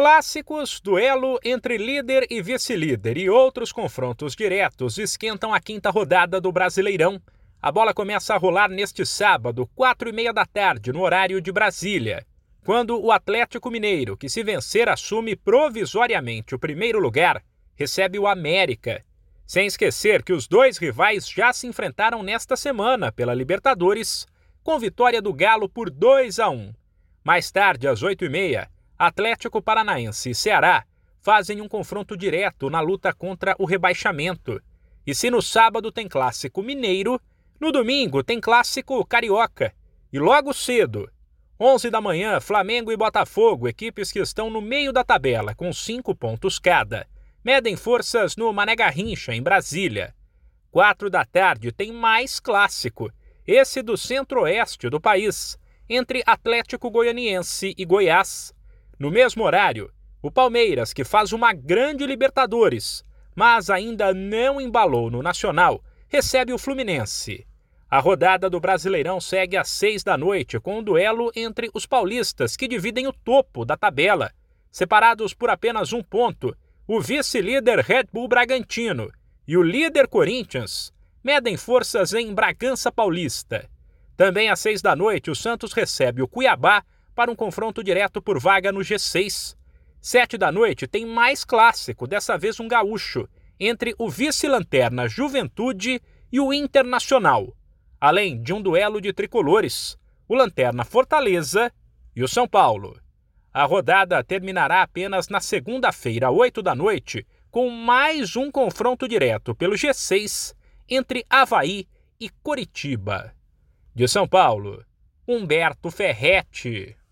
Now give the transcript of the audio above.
Clássicos, duelo entre líder e vice-líder e outros confrontos diretos esquentam a quinta rodada do Brasileirão. A bola começa a rolar neste sábado, quatro e meia da tarde, no horário de Brasília, quando o Atlético Mineiro, que se vencer assume provisoriamente o primeiro lugar, recebe o América. Sem esquecer que os dois rivais já se enfrentaram nesta semana pela Libertadores, com vitória do Galo por 2 a 1. Mais tarde, às oito e meia, Atlético Paranaense e Ceará fazem um confronto direto na luta contra o rebaixamento. E se no sábado tem clássico mineiro, no domingo tem clássico carioca. E logo cedo, 11 da manhã, Flamengo e Botafogo, equipes que estão no meio da tabela com cinco pontos cada, medem forças no Mané Garrincha, em Brasília. Quatro da tarde tem mais clássico, esse do centro-oeste do país, entre Atlético Goianiense e Goiás. No mesmo horário, o Palmeiras, que faz uma grande Libertadores, mas ainda não embalou no Nacional, recebe o Fluminense. A rodada do Brasileirão segue às seis da noite com um duelo entre os paulistas, que dividem o topo da tabela. Separados por apenas um ponto, o vice-líder Red Bull Bragantino e o líder Corinthians medem forças em Bragança Paulista. Também às seis da noite, o Santos recebe o Cuiabá para um confronto direto por vaga no G6. Sete da noite tem mais clássico, dessa vez um gaúcho, entre o vice-lanterna Juventude e o Internacional, além de um duelo de tricolores, o Lanterna Fortaleza e o São Paulo. A rodada terminará apenas na segunda-feira, oito da noite, com mais um confronto direto pelo G6 entre Havaí e Coritiba. De São Paulo, Humberto Ferretti.